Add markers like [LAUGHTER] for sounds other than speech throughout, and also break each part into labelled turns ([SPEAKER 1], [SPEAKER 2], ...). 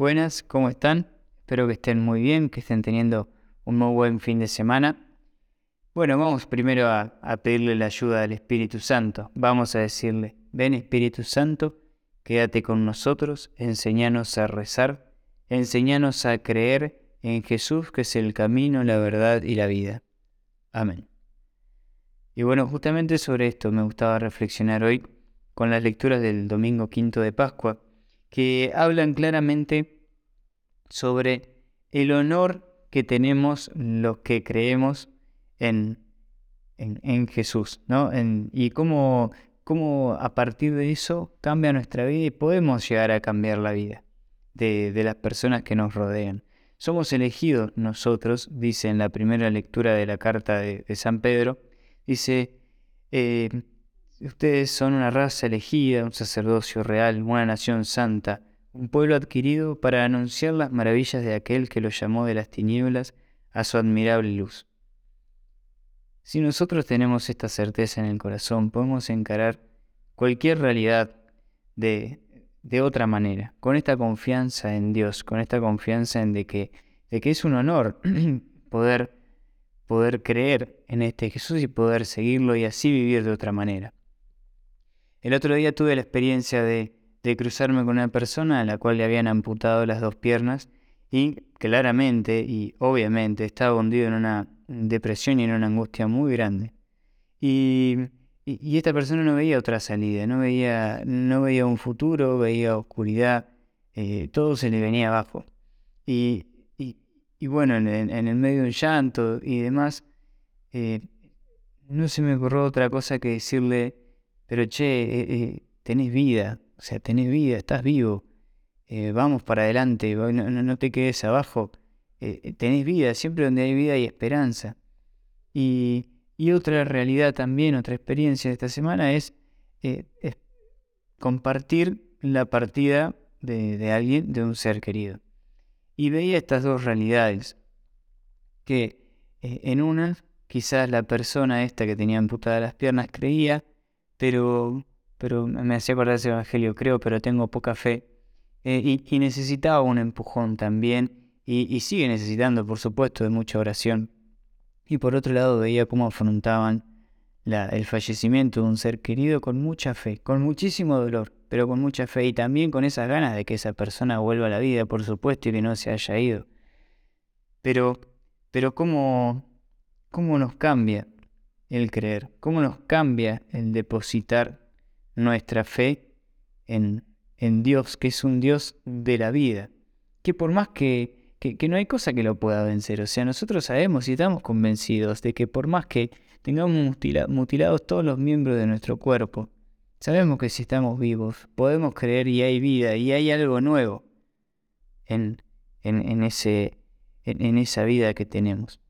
[SPEAKER 1] buenas, ¿cómo están? Espero que estén muy bien, que estén teniendo un muy buen fin de semana. Bueno, vamos primero a, pedirle la ayuda del Espíritu Santo. Vamos a decirle, ven Espíritu Santo, quédate con nosotros, enséñanos a rezar, enséñanos a creer en Jesús, que es el camino, la verdad y la vida. Amén. Y bueno, justamente sobre esto me gustaba reflexionar hoy con las lecturas del domingo quinto de Pascua que hablan claramente sobre el honor que tenemos los que creemos en, en, Jesús, ¿no? y cómo, cómo, a partir de eso cambia nuestra vida y podemos llegar a cambiar la vida de, las personas que nos rodean. Somos elegidos nosotros, dice en la primera lectura de la carta de, San Pedro, dice, eh, Ustedes son una raza elegida, un sacerdocio real, una nación santa, un pueblo adquirido para anunciar las maravillas de aquel que los llamó de las tinieblas a su admirable luz. Si nosotros tenemos esta certeza en el corazón, podemos encarar cualquier realidad de, de otra manera, con esta confianza en Dios, con esta confianza en de que, de que es un honor [CLEARS THROAT] poder, poder creer en este Jesús y poder seguirlo y así vivir de otra manera. El otro día tuve la experiencia de, cruzarme con una persona a la cual le habían amputado las dos piernas y claramente y obviamente estaba hundido en una depresión y en una angustia muy grande. Y, esta persona no veía otra salida, no veía, no veía un futuro, veía oscuridad, eh, todo se le venía abajo. Y, bueno, en, el medio de un llanto y demás, eh, no se me ocurrió otra cosa que decirle, pero che, eh, eh, tenés vida, o sea, tenés vida, estás vivo, eh, vamos para adelante, no, te quedes abajo, tenés vida, siempre donde hay vida hay esperanza. Y, otra realidad también, otra experiencia de esta semana es, compartir la partida de, de, alguien, de un ser querido. Y veía estas dos realidades, que en una quizás la persona esta que tenía amputadas las piernas creía pero, pero me hacía acordar ese evangelio, creo, pero tengo poca fe. Eh, y, necesitaba un empujón también, y, sigue necesitando, por supuesto, de mucha oración. Y por otro lado veía cómo afrontaban el fallecimiento de un ser querido con mucha fe, con muchísimo dolor, pero con mucha fe y también con esas ganas de que esa persona vuelva a la vida, por supuesto, y que no se haya ido. Pero, pero cómo, cómo nos cambia el creer, cómo nos cambia el depositar nuestra fe en, en Dios, que es un Dios de la vida, que por más que, que, no hay cosa que lo pueda vencer, o sea, nosotros sabemos y estamos convencidos de que por más que tengamos mutilados todos los miembros de nuestro cuerpo, sabemos que si estamos vivos, podemos creer y hay vida y hay algo nuevo en, en, ese, en esa vida que tenemos.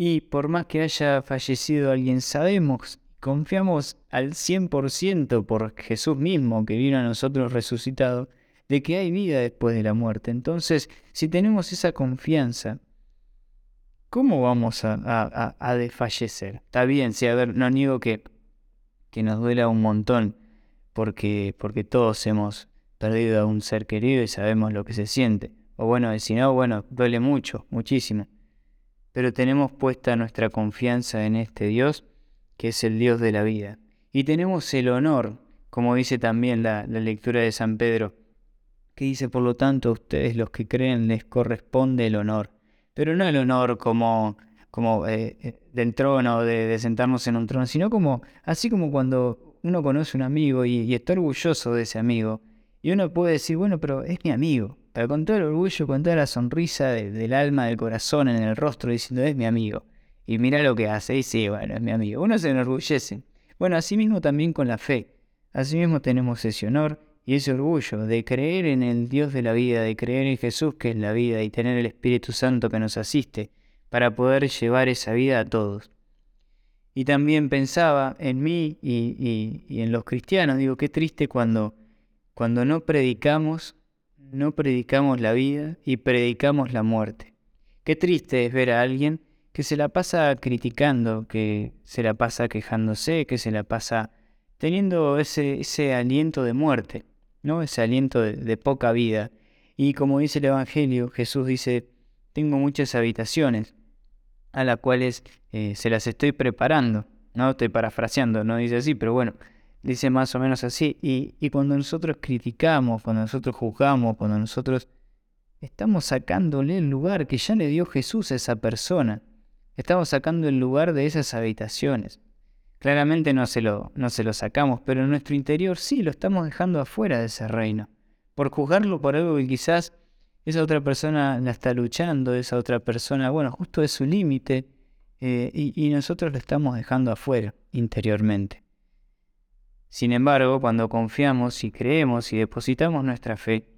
[SPEAKER 1] Y por más que haya fallecido alguien, sabemos, confiamos al 100% por Jesús mismo que vino a nosotros resucitado, de que hay vida después de la muerte. Entonces, si tenemos esa confianza, ¿cómo vamos a, desfallecer? Está bien, sí, a ver, no niego que, que nos duela un montón, porque, porque todos hemos perdido a un ser querido y sabemos lo que se siente. O bueno, si no, bueno, duele mucho, muchísimo pero tenemos puesta nuestra confianza en este Dios, que es el Dios de la vida. Y tenemos el honor, como dice también la, lectura de San Pedro, que dice, por lo tanto, a ustedes los que creen les corresponde el honor, pero no el honor como, como eh, eh, del trono, de, de, sentarnos en un trono, sino como, así como cuando uno conoce un amigo y está orgulloso de ese amigo, y uno puede decir, bueno, pero es mi amigo, con todo el orgullo, con toda la sonrisa del alma, del corazón en el rostro, diciendo, es mi amigo. Y mira lo que hace, y sí, bueno, es mi amigo. Uno se enorgullece. Bueno, así mismo también con la fe. Asimismo tenemos ese honor y ese orgullo de creer en el Dios de la vida, de creer en Jesús que es la vida y tener el Espíritu Santo que nos asiste para poder llevar esa vida a todos. Y también pensaba en mí y, y en los cristianos, digo, qué triste cuando cuando no predicamos, no predicamos la vida y predicamos la muerte. Qué triste es ver a alguien que se la pasa criticando, que se la pasa quejándose, que se la pasa teniendo ese, ese aliento de muerte, ¿no? ese aliento de, poca vida. Y como dice el Evangelio, Jesús dice, tengo muchas habitaciones a las cuales eh, se las estoy preparando. No estoy parafraseando, no dice así, pero bueno, dice más o menos así. Y, y cuando nosotros criticamos, cuando nosotros juzgamos, cuando nosotros estamos sacándole el lugar que ya le dio Jesús a esa persona, estamos sacando el lugar de esas habitaciones. Claramente no se, lo, no se lo sacamos, pero en nuestro interior sí lo estamos dejando afuera de ese reino. Por juzgarlo por algo que quizás esa otra persona la está luchando, esa otra persona, bueno, justo es su límite, eh, y, nosotros lo estamos dejando afuera interiormente. Sin embargo, cuando confiamos y creemos y depositamos nuestra fe,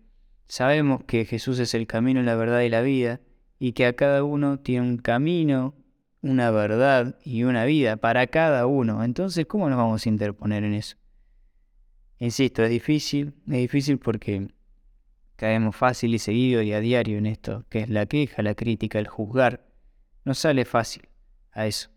[SPEAKER 1] sabemos que Jesús es el camino, la verdad y la vida, y que a cada uno tiene un camino, una verdad y una vida para cada uno. Entonces, ¿cómo nos vamos a interponer en eso? Insisto, es difícil, es difícil porque caemos fácil y seguido y a diario en esto, que es la queja, la crítica, el juzgar. No sale fácil a eso.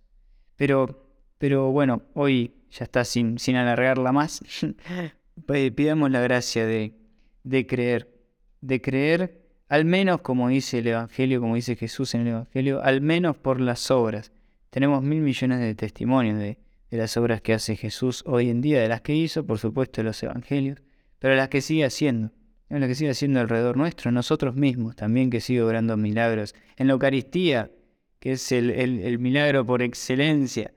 [SPEAKER 1] Pero, pero bueno, hoy ya está sin, sin alargarla más. [LAUGHS] Pidamos la gracia de, de creer, de creer al menos como dice el Evangelio, como dice Jesús en el Evangelio, al menos por las obras. Tenemos mil millones de testimonios de, las obras que hace Jesús hoy en día, de las que hizo, por supuesto, los Evangelios, pero las que sigue haciendo, en las que sigue haciendo alrededor nuestro, nosotros mismos también que sigue obrando milagros. En la Eucaristía, que es el, milagro por excelencia,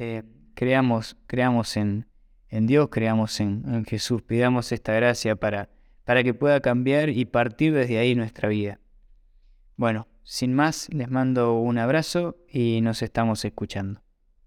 [SPEAKER 1] eh, creamos, creamos en, en Dios, creamos en, en Jesús, pidamos esta gracia para para que pueda cambiar y partir desde ahí nuestra vida. Bueno, sin más, les mando un abrazo y nos estamos escuchando.